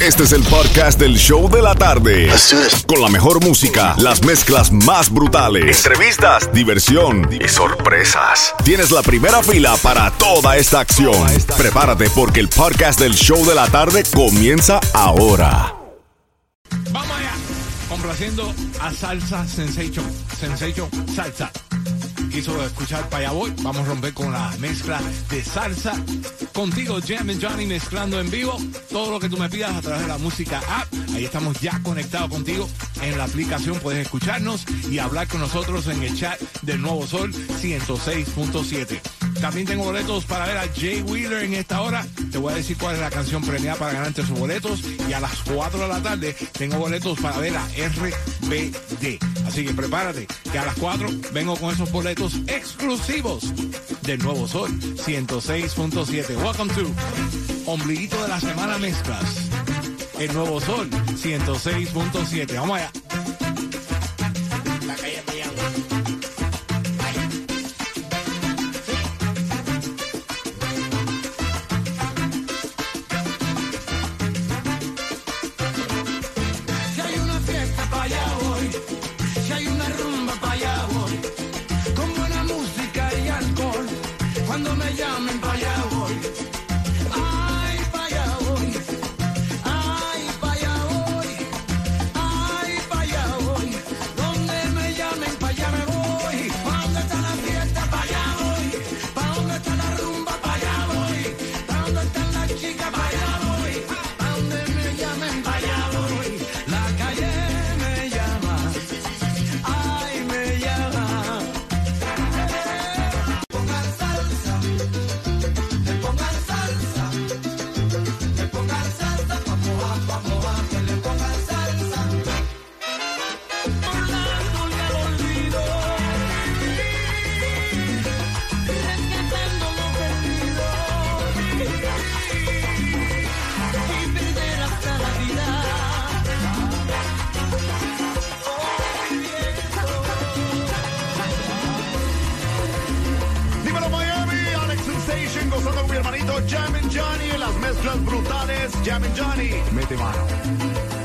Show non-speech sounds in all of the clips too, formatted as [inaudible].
Este es el podcast del show de la tarde. Con la mejor música, las mezclas más brutales, entrevistas, diversión y sorpresas. Tienes la primera fila para toda esta acción. Prepárate porque el podcast del show de la tarde comienza ahora. Vamos allá. Complaciendo a Salsa Sensation. Sensation Salsa. Quiso escuchar para allá voy. Vamos a romper con la mezcla de salsa. Contigo, Jam Johnny mezclando en vivo. Todo lo que tú me pidas a través de la música app. Ahí estamos ya conectados contigo en la aplicación. Puedes escucharnos y hablar con nosotros en el chat del Nuevo Sol 106.7. También tengo boletos para ver a Jay Wheeler en esta hora. Te voy a decir cuál es la canción premiada para ganarte sus boletos. Y a las 4 de la tarde tengo boletos para ver a RBD. Así que prepárate, que a las 4 vengo con esos boletos exclusivos del Nuevo Sol 106.7. Welcome to Ombliguito de la Semana Mezclas. El Nuevo Sol 106.7. Vamos allá. Jam and Johnny las mezclas brutales. Jam Johnny, mete mano.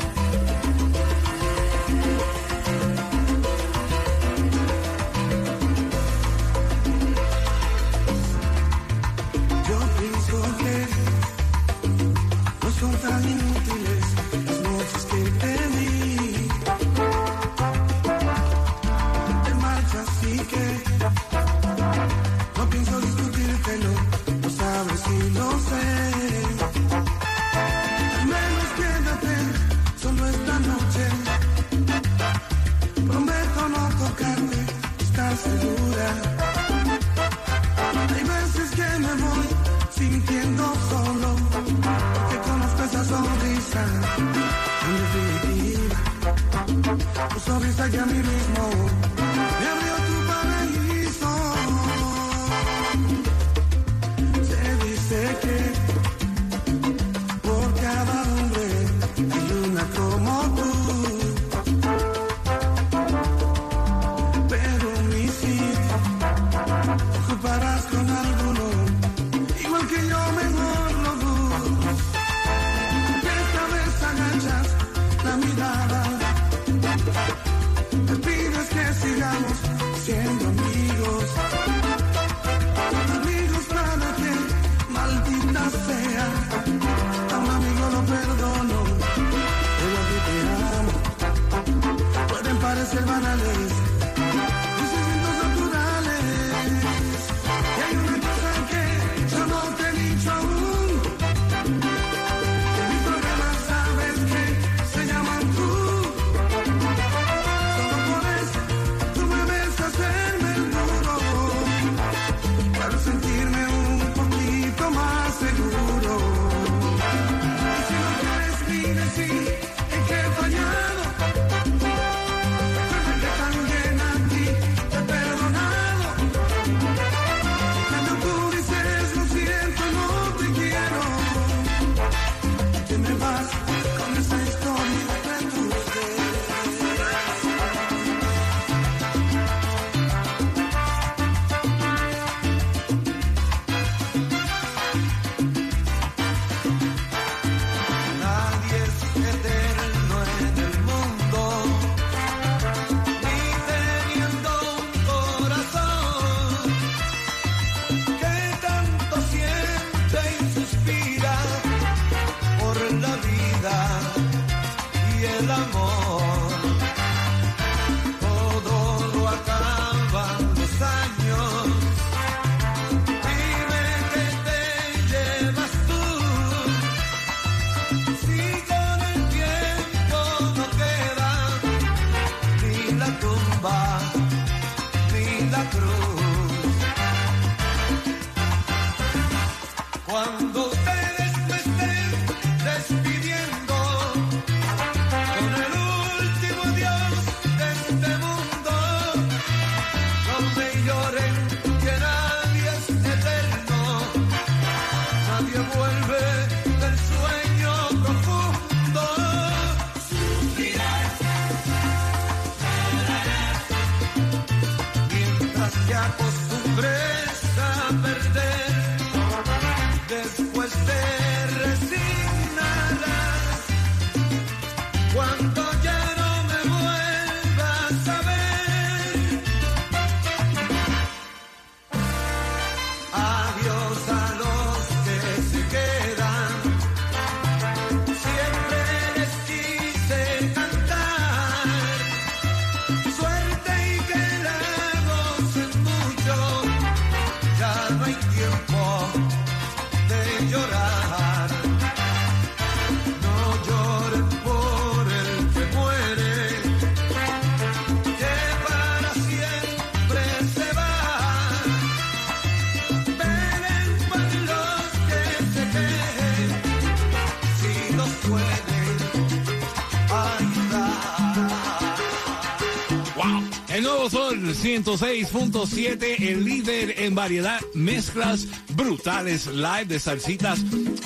106.7, el líder en variedad, mezclas brutales, live de salsitas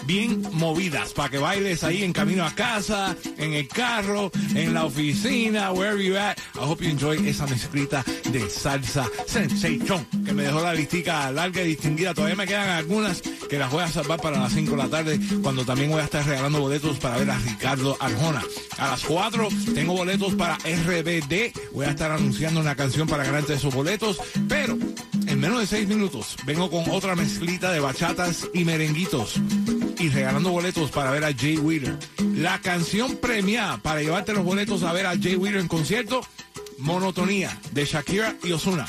bien movidas para que bailes ahí en camino a casa, en el carro, en la oficina, wherever you at. I hope you enjoy esa mezclita de salsa sensation que me dejó la listica larga y distinguida. Todavía me quedan algunas que las voy a salvar para las 5 de la tarde, cuando también voy a estar regalando boletos para ver a Ricardo Arjona. A las 4 tengo boletos para RBD. Voy a estar anunciando una canción para ganarte esos boletos, pero menos de 6 minutos vengo con otra mezclita de bachatas y merenguitos y regalando boletos para ver a Jay Wheeler. La canción premiada para llevarte los boletos a ver a Jay Wheeler en concierto, Monotonía, de Shakira y Osuna.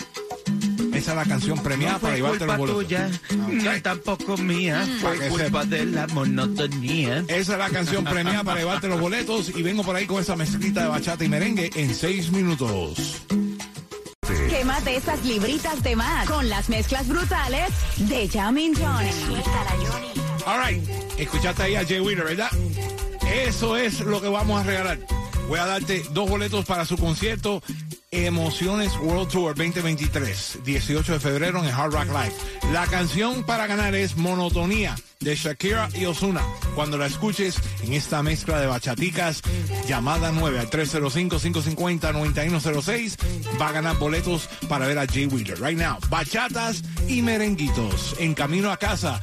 Esa es la canción premiada No para llevarte los boletos. tuya, no Ok. tampoco mía, Para fue culpa de la monotonía. Esa es la canción premiada para llevarte los boletos y vengo por ahí con esa mezclita de bachata y merengue en 6 minutos. Quémate esas libritas de más con las mezclas brutales de Jamin Johnny. All right, escuchaste ahí a Jay Wheeler, ¿verdad? Eso es lo que vamos a regalar. Voy a darte dos boletos para su concierto Emociones World Tour 2023, 18 de febrero en Hard Rock Live. La canción para ganar es Monotonía de Shakira y Osuna. Cuando la escuches en esta mezcla de bachaticas, llamada 9 al 305-550-9106, va a ganar boletos para ver a Jay Wheeler. Right now, bachatas y merenguitos en camino a casa.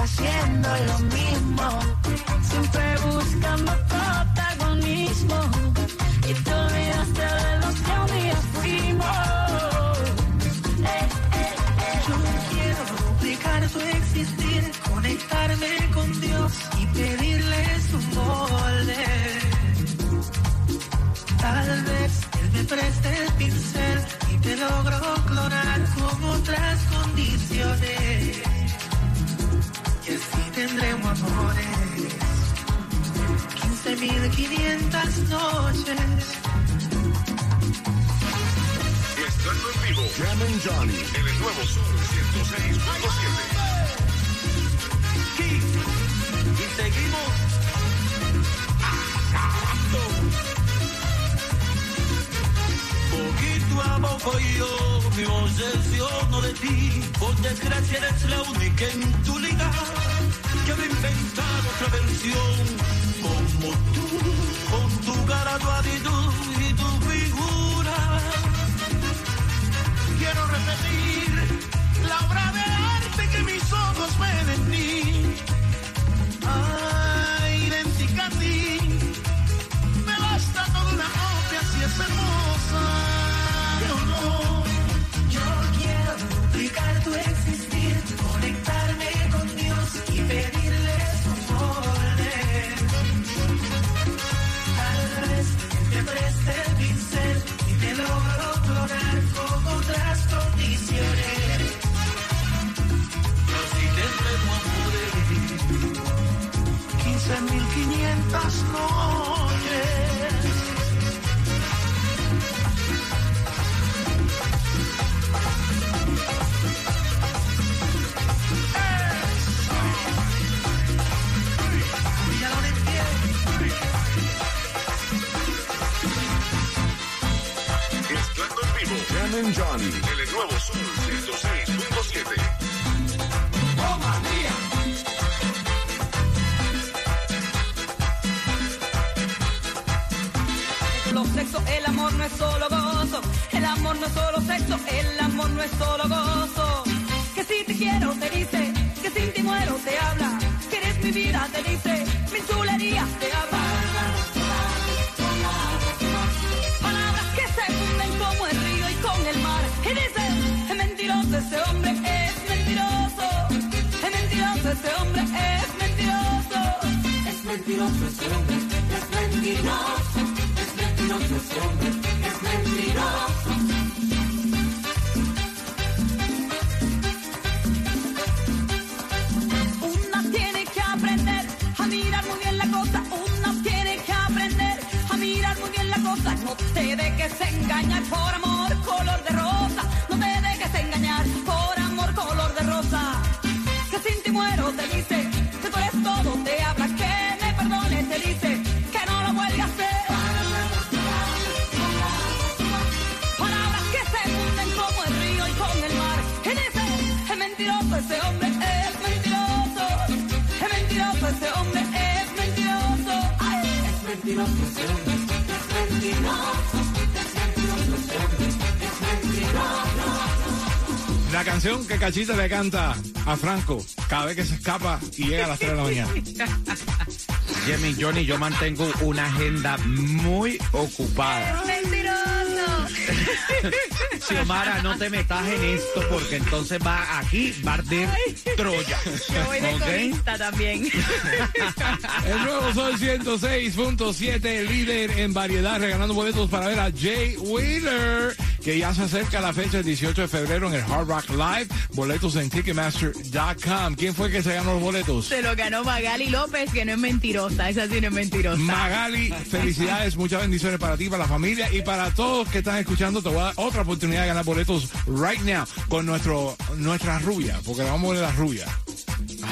Haciendo lo mismo. Buscando protagonismo. Y te olvidaste de los que un día fuimos. Eh, eh, eh. Yo quiero duplicar su existir, conectarme con Dios y pedirle su molde. Tal vez Él me preste el pincel y te logro clonar con otras condiciones. Y así tendremos amores. 15.500 noches. Mezclando en vivo. And Johnny. En el nuevo Sol 106.7. Y seguimos Poco yo me obsesiono de ti. Por desgracia eres la única en tu liga que me ha inventado otra versión como tú, con tu cara, tu actitud y tu figura. Quiero repetir la obra de arte que mis ojos ven en mí. Ay, idéntica a ti, me vas Jam last. Mirar muy bien la cosa. No te dejes engañar por amor color de rosa. La canción que Cachita le canta a Franco cada vez que se escapa y llega a las 3 de la mañana. Jimmy Johnny, yo mantengo una agenda muy ocupada. Xiomara, no te metas en esto porque entonces va aquí, va a arder Troya. Yo voy de también. [laughs] El nuevo Sol 106.7, líder en variedad, regalando boletos para ver a Jay Wheeler, que ya se acerca la fecha el 18 de febrero en el Hard Rock Live. Boletos en Ticketmaster.com. ¿Quién fue que se ganó los boletos? Se lo ganó Magali López, que no es mentirosa. Esa sí no es mentirosa. Magali, felicidades, muchas bendiciones para ti, para la familia y para todos que están escuchando. Te voy a dar otra oportunidad de ganar boletos right now con nuestro nuestra rubia, porque le vamos a poner la rubia.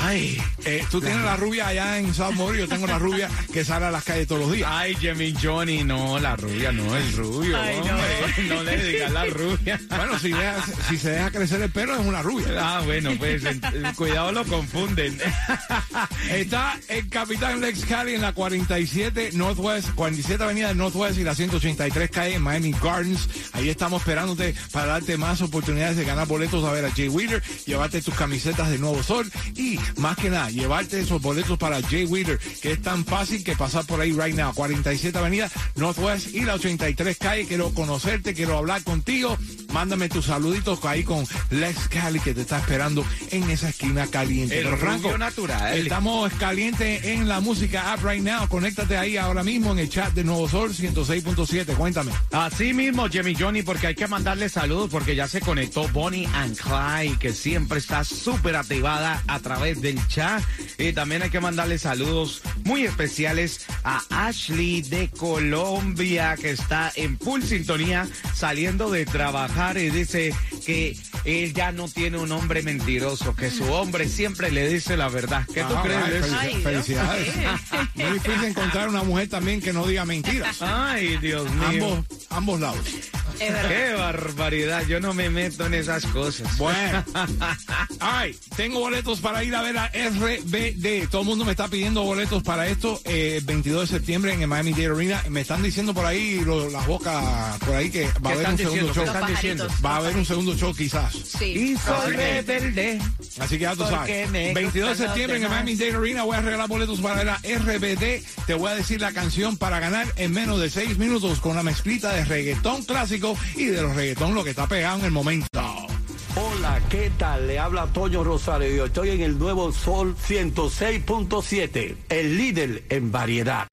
Ay, Eh, tú tienes la rubia allá en South Mori, yo tengo la rubia que sale a las calles todos los días. ay, Jimmy Johnny, no, la rubia no es rubio. Ay, [laughs] no. le digas la rubia. Bueno, si, deja- si se deja crecer el pelo es una rubia. Ah, bueno, pues cuidado lo confunden. [laughs] Está el Capitán Lex Cali en la 47 Northwest, 47 Avenida del Northwest y la 183 calle en Miami Gardens. Ahí estamos esperándote para darte más oportunidades de ganar boletos a ver a Jay Wheeler, llevarte tus camisetas de Nuevo Sol y más que nada, llevarte esos boletos para Jay Wheeler, que es tan fácil que pasar por ahí right now. 47 Avenida Northwest y la 83 calle. Quiero conocerte, quiero hablar contigo. Mándame tus saluditos ahí con Lex Cali que te está esperando en esa esquina caliente. El Pero Franco, natural. Estamos calientes en la música app right now. Conéctate ahí ahora mismo en el chat de Nuevo Sol 106.7. Cuéntame. Así mismo, Jimmy Johnny, porque hay que mandarle saludos porque ya se conectó Bonnie and Clyde, que siempre está súper activada a través del chat. Y también hay que mandarle saludos muy especiales a Ashley de Colombia, que está en full sintonía saliendo de trabajar y dice que él ya no tiene un hombre mentiroso, que su hombre siempre le dice la verdad. ¿Qué tú Ah, crees ay, felici- felicidades. [laughs] Muy difícil encontrar una mujer también que no diga mentiras. Ay, Dios mío. Ambos, ambos lados. Es verdad. Qué barbaridad, yo no me meto en esas cosas. Bueno. [laughs] Ay, tengo boletos para ir a ver a RBD. Todo el mundo me está pidiendo boletos para esto. eh, 22 de septiembre en el Miami Dade Arena. Me están diciendo por ahí lo- las bocas por ahí que va a ¿Qué haber un están segundo diciendo? show. ¿Qué están diciendo? Va a haber un segundo show quizás. Sí. Y soy Así que- rebelde. Así que ya tú sabes. me 22 de septiembre en el Miami. Dade Arena voy a regalar boletos para ver a RBD. Te voy a decir la canción para ganar en menos de 6 minutos con una mezclita de reggaetón clásico y de los reggaetón lo que está pegado en el momento. Hola, ¿qué tal? Le habla Toño Rosario yo estoy en el nuevo Sol 106.7, el líder en variedad.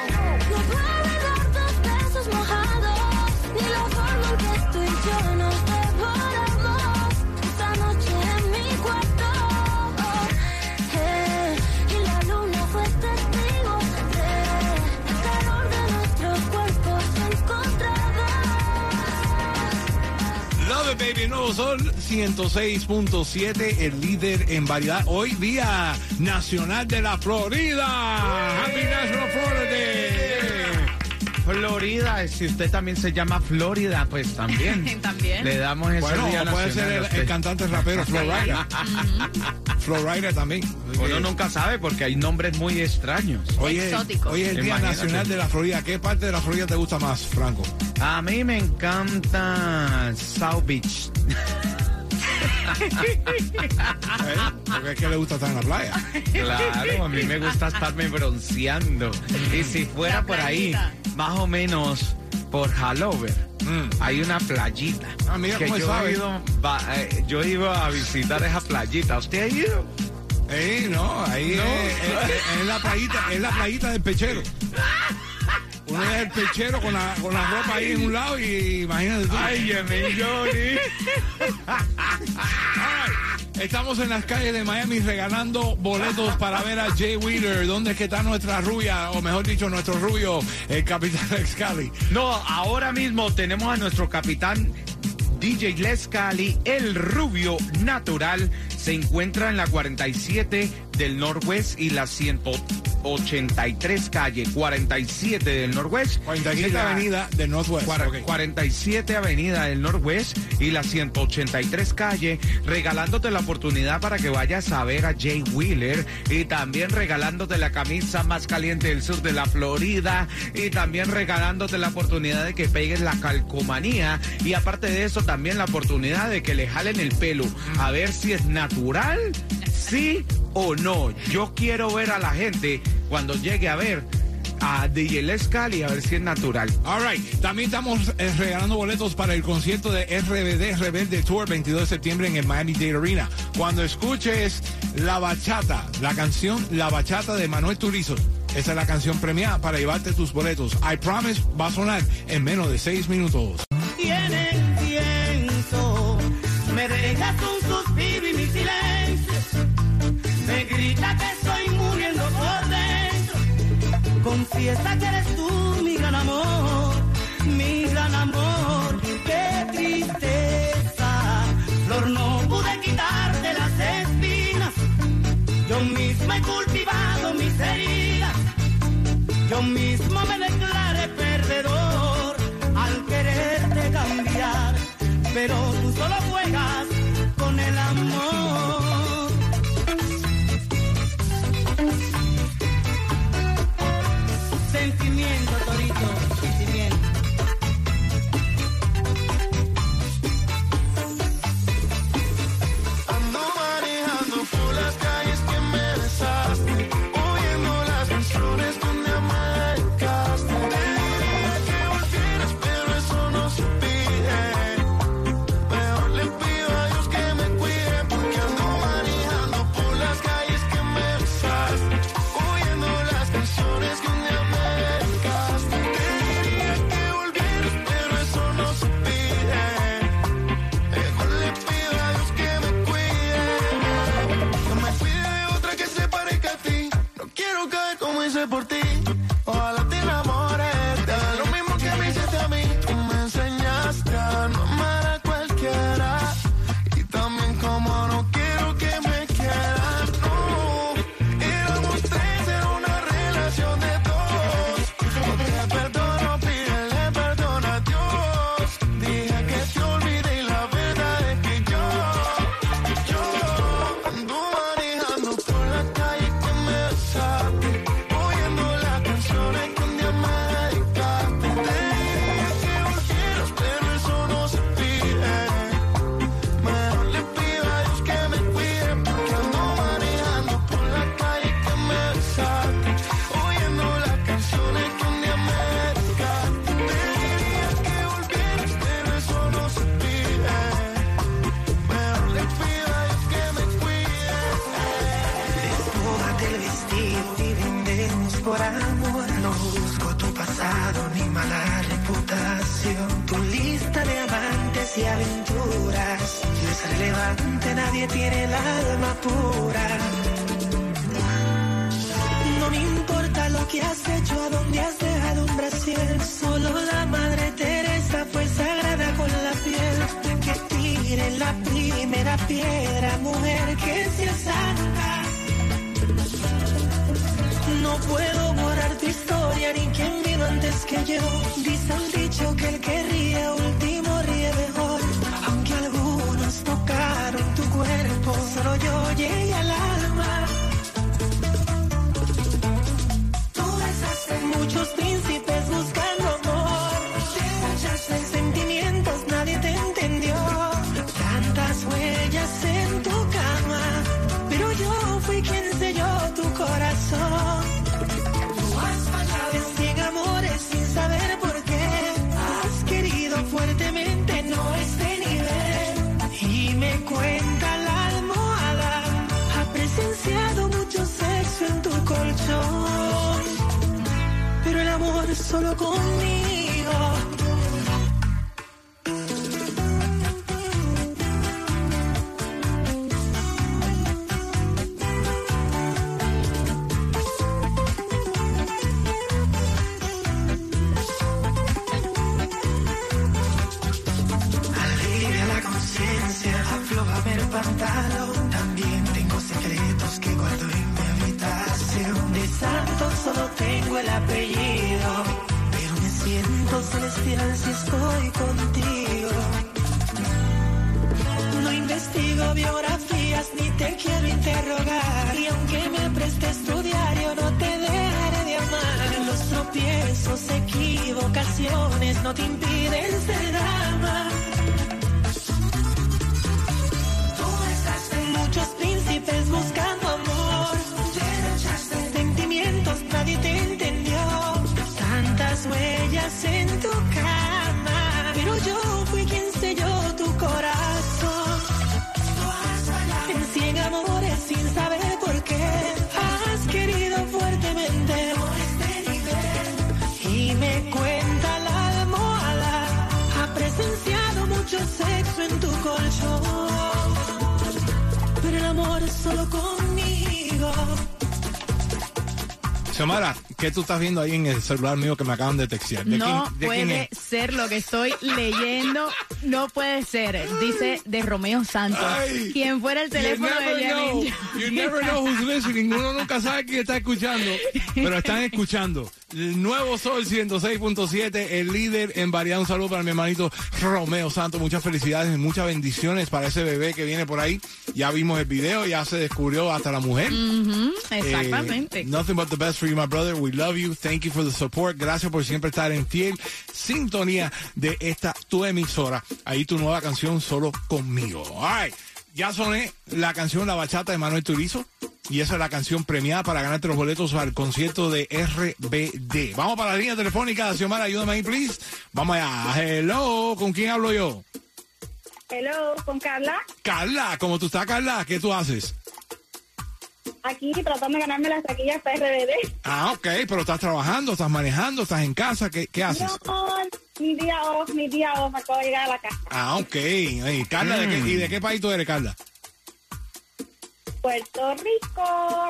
Nuevo Sol 106.7, el líder en variedad. Hoy día nacional de la Florida. Happy National Florida Day. Florida, si usted también se llama Florida, pues también. [laughs] También. Le damos ese Bueno, día puede nacional ser el, el cantante rapero Florida. [laughs] Florida también. Uno nunca sabe porque hay nombres muy extraños. Hoy es, Exóticos. hoy es el Día Imagínate. Nacional de la Florida. ¿Qué parte de la Florida te gusta más, Franco? A mí me encanta South Beach. ¿Eh? Porque es que le gusta estar en la playa. Claro, a mí me gusta estarme bronceando. Y si fuera La por ahí, más o menos por Halover, Mm. hay una playita. Ah, mira que cómo yo he ido, eh, yo iba a visitar esa playita. ¿Usted ha ido? Eh, no, ahí No. Es, es- la playita, es la playita del pechero. Uno es el pechero con la, con la ropa ahí en un lado y imagínate tú. Ay, mi [laughs] Johnny. Estamos en las calles de Miami regalando boletos para ver a Jay Wheeler. ¿Dónde es que está nuestra rubia? O mejor dicho, nuestro rubio, el capitán [laughs] Excali. No, ahora mismo tenemos a nuestro capitán DJ Les Cali, el rubio natural. Se encuentra en la 47 del Norwest y la 183 calle 47 del Norwest. 47 Y la- Avenida del Northwest. Cuar- Ok. 47 Avenida del Norwest y la 183 calle, regalándote la oportunidad para que vayas a ver a Jay Wheeler y también regalándote la camisa más caliente del sur de la Florida y también regalándote la oportunidad de que pegues la calcomanía y aparte de eso también la oportunidad de que le jalen el pelo a ver si es natural, sí o no. Yo quiero ver a la gente cuando llegue a ver a DJ Les Cali a ver si es natural. All right. También estamos eh, regalando boletos para el concierto de RBD Rebelde Tour 22 de septiembre en el Miami Dade Arena. Cuando escuches La Bachata, la canción La Bachata de Manuel Turizo. Esa es la canción premiada para llevarte tus boletos. I Promise va a sonar en menos de seis minutos. Grita que estoy muriendo por dentro. Confiesa que eres tú mi gran amor, mi gran amor. Qué tristeza. Flor, no pude quitarte las espinas. Yo misma he cultivado mis heridas. Yo mismo mala reputación. Tu lista de amantes y aventuras no es relevante, nadie tiene el alma pura. No me importa lo que has hecho, a dónde has dejado un brasier. Solo la madre Teresa fue sagrada con la piel. Que tire la primera piedra, mujer que sea santa. No puedo borrar tu historia ni quien vino antes que yo. Dice el dicho que solo conmigo. No te impiden ser solo conmigo. Xiomara, ¿qué tú estás viendo ahí en el celular mío que me acaban de textear? ¿De No quién- de quién puede es? ser lo que estoy leyendo. No puede ser. Dice de Romeo Santos. Ay. Quien fuera el You teléfono never de know. You never know who's listening. Uno nunca sabe quién está escuchando, pero están escuchando. El nuevo Sol 106.7, el líder en variedad. Un saludo para mi hermanito Romeo Santos. Muchas felicidades y muchas bendiciones para ese bebé que viene por ahí. Ya vimos el video, ya se descubrió hasta la mujer. Eh, exactamente. nothing but the best for you, my brother. We love you. Thank you for the support. Gracias por siempre estar en fiel sintonía de esta tu emisora. Ahí tu nueva canción solo conmigo. All right. Ya soné la canción La Bachata de Manuel Turizo. Y esa es la canción premiada para ganarte los boletos al concierto de RBD. Vamos para la línea telefónica. Xiomara, ayúdame ahí, please. Vamos allá. Hello. ¿Con quién hablo yo? Hello, con Carla. Carla. ¿Cómo tú estás, Carla? ¿Qué tú haces? Aquí tratando de ganarme las taquillas para RBD. Ah, ok. Pero estás trabajando, estás manejando, estás en casa. ¿Qué, qué haces? No, mi día off, mi día off, acabo de llegar a la casa. Ah, ok. Ey, Carla, ¿de qué, ¿y de qué país tú eres, Carla? Puerto Rico.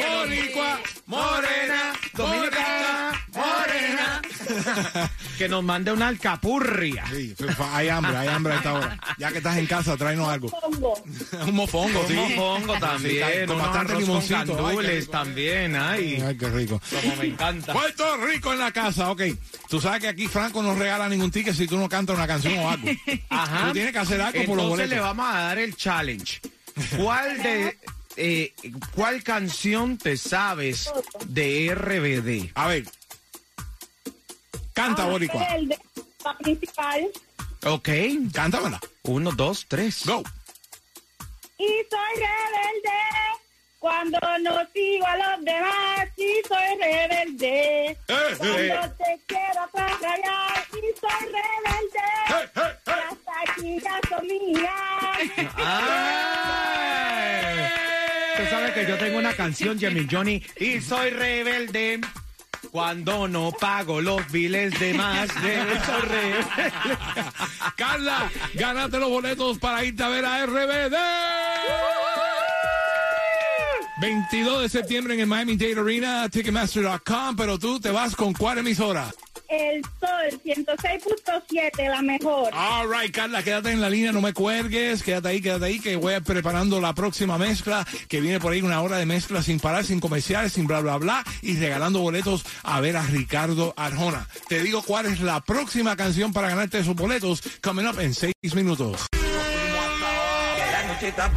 Boricua, morena, dominicana, morena. [laughs] Que nos mande una alcapurria. Sí, hay hambre, hay hambre a esta hora. Ya que estás en casa, tráenos algo. Un mofongo, sí. Un mofongo Sí, también, con unos bastante arroz con limoncito. Ay, también, ay. Ay, qué rico. Como me encanta. Puerto Rico en la casa, ok. Tú sabes que aquí Franco no regala ningún ticket si tú no cantas una canción o algo. [laughs] Ajá. Tú tienes que hacer algo por los Entonces boletos. le vamos a dar el challenge. ¿Cuál de eh, cuál canción te sabes de RBD? A ver. Canta, Boricua. El de la principal. Ok. Cántamela. Uno, dos, tres. Go. Y soy rebelde cuando no sigo a los demás. Y soy rebelde Eh, cuando eh. te quiero contrariar. Y soy rebelde. Las taquillas son mías. Ay. Tú sabes que yo tengo una canción, Jimmy Johnny, y soy rebelde. Cuando no pago los biles de más, de rebelde. [laughs] Carla, gánate los boletos para irte a ver a RBD. 22 de septiembre en el Miami Dade Arena, Ticketmaster.com, pero tú te vas con cuál emisora. El Sol 106.7, la mejor. All right, Carla, quédate en la línea, no me cuelgues, quédate ahí, quédate ahí, que voy preparando la próxima mezcla, que viene por ahí una hora de mezcla sin parar, sin comerciales, sin bla, bla, bla, y regalando boletos a ver a Ricardo Arjona. Te digo cuál es la próxima canción para ganarte esos boletos, coming up en seis minutos. La noche está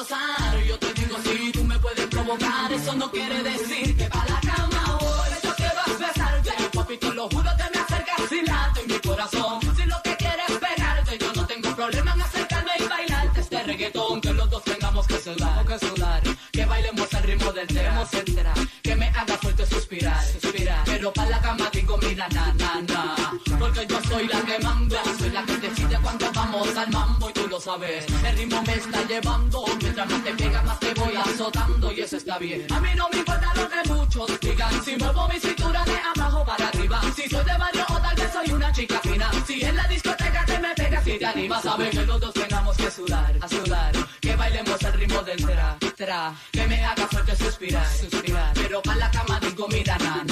cuerpo rosar. Yo te digo si tú me puedes provocar, eso no quiere decir que para la cama hoy yo quiero besarte, papi, te lo juro que me acercas sin late en mi corazón. Si lo que quieres es pegarte, yo no tengo problema en acercarme y bailarte este reggaetón, que los dos tengamos que sudar, que sudar, que bailemos al ritmo del tema, etcétera, que me haga fuerte suspirar, suspirar, pero para la cama digo mira na na na, porque yo soy la que manda, soy la que decide cuando vamos al mambo y tú lo sabes, el ritmo me está llevando, está bien, a mí no me importa lo que muchos digan, si muevo mi cintura de abajo para arriba, si soy de barrio o tal vez soy una chica fina, si en la discoteca te me pegas y te animas, sabes que los dos tengamos que sudar, a sudar, que bailemos al ritmo del tra, tra, que me haga fuerte suspirar, suspirar, pero para la cama digo mira na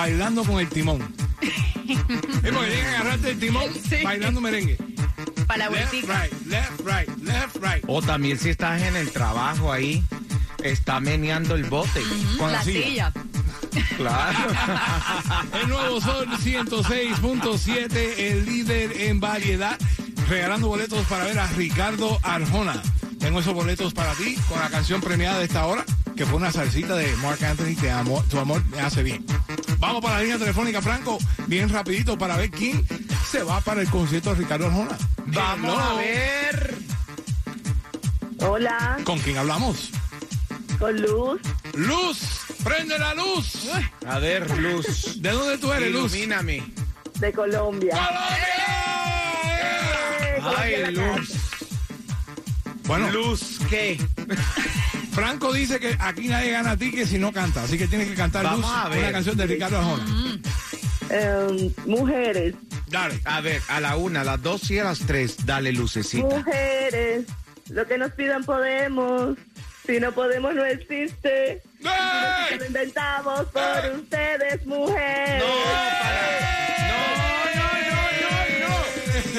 bailando con el timón. [laughs] Es porque tienen que agarrarte el timón bailando merengue. Para la Left, vueltica. right, left, right, left, right. O también si estás en el trabajo ahí, está meneando el bote. Con la La silla. silla. Claro. [laughs] El nuevo Sol 106.7, el líder en variedad, regalando boletos para ver a Ricardo Arjona. Tengo esos boletos para ti con la canción premiada de esta hora, que fue una salsita de Mark Anthony, Te amo, tu amor me hace bien. Vamos para la línea telefónica, Franco, bien rapidito para ver quién se va para el concierto de Ricardo Arjona. Vamos Hello. a ver. Hola, ¿Con quién hablamos? con Luz. Luz, prende la luz. A ver, Luz. ¿De dónde tú eres, Luz? Ilumíname. de Colombia. Eh, Ay, Colombia la Luz. Bueno, Luz, ¿qué? Franco dice que aquí nadie gana a ti que si no canta, así que tienes que cantar Vamos Luz, a ver. una canción de Ricardo Arjona. Eh, mujeres, Dale. A ver, a la una, a las dos y a las tres, dale lucecita. mujeres, lo que nos pidan podemos. Si no podemos, no existe. ¡Ey! Lo inventamos por ustedes, mujeres. No, no, no,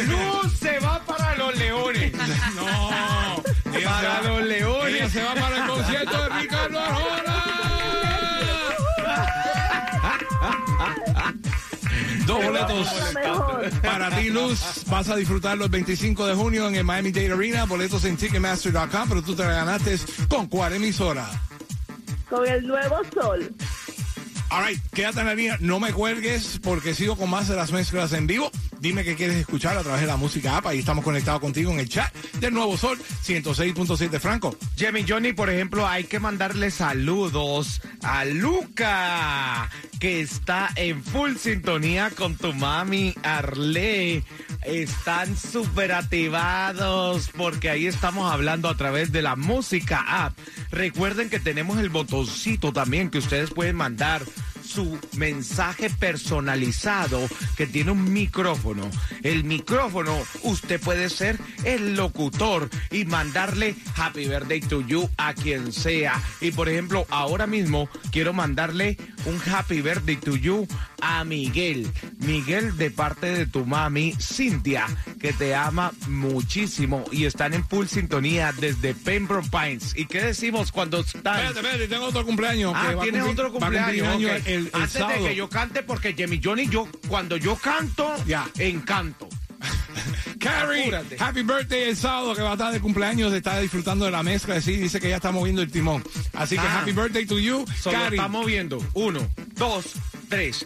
no, no. Luz se va para los leones. No. Ella Para se va- los leones. Ella se va para el concierto de Ricardo Arjona. Dos boletos para ti, Luz. Vas a disfrutarlo el 25 de junio en el Miami Dade Arena. Boletos en Ticketmaster.com, pero tú te la ganaste con cuál emisora. Con el nuevo sol. All right, quédate en la línea, no me cuelgues porque sigo con más de las mezclas en vivo. Dime qué quieres escuchar a través de la música app. Ahí estamos conectados contigo en el chat del Nuevo Sol 106.7 Franco. Jimmy Johnny, por ejemplo, hay que mandarle saludos a Luca, que está en full sintonía con tu mami Arle. Están súper activados porque ahí estamos hablando a través de la música app. Recuerden que tenemos el botoncito también que ustedes pueden mandar su mensaje personalizado que tiene un micrófono. El micrófono, usted puede ser el locutor y mandarle Happy Birthday to you a quien sea. Y por ejemplo, ahora mismo quiero mandarle un Happy Birthday to you a Miguel. Miguel de parte de tu mami, Cintia, que te ama muchísimo y están en full sintonía desde Pembroke Pines. ¿Y qué decimos cuando están? Espérate, espérate, tengo otro cumpleaños. Ah, tienes otro cumpleaños. el- el Antes sábado. de que yo cante, porque Jimmy Johnny, yo, cuando yo canto, Ya. encanto. [laughs] Carrie, Apúrate. happy birthday el sábado que va a estar de cumpleaños, está disfrutando de la mezcla, sí, dice que ya está moviendo el timón. Así que Ah. happy birthday to you, Carrie. está moviendo. Uno, dos, tres.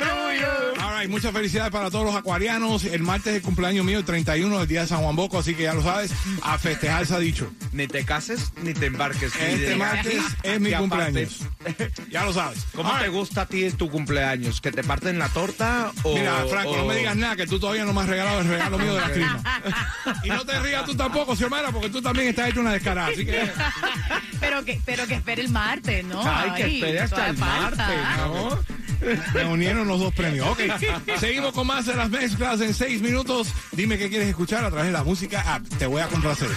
All right, muchas felicidades para todos los acuarianos. El martes es el cumpleaños mío, el 31, el día de San Juan Bosco, así que ya lo sabes, a festejar se ha dicho. Ni te cases ni te embarques. Este martes es mi cumpleaños. Ya lo sabes. ¿Cómo All te right. gusta a ti tu cumpleaños? ¿Que te parten la torta o...? Mira, Franco, no o- me digas nada, que tú todavía no me has regalado el regalo mío de la clima. [laughs] Y no te rías tú tampoco, Xiomara, porque tú también estás hecho una descarada. Así que pero que pero que espere el martes, ¿no? Ay, que espere hasta el falta. martes, ¿no? Me unieron los dos premios. Ok, seguimos con más de las mezclas en seis minutos. Dime qué quieres escuchar a través de la música app. Te voy a complacer.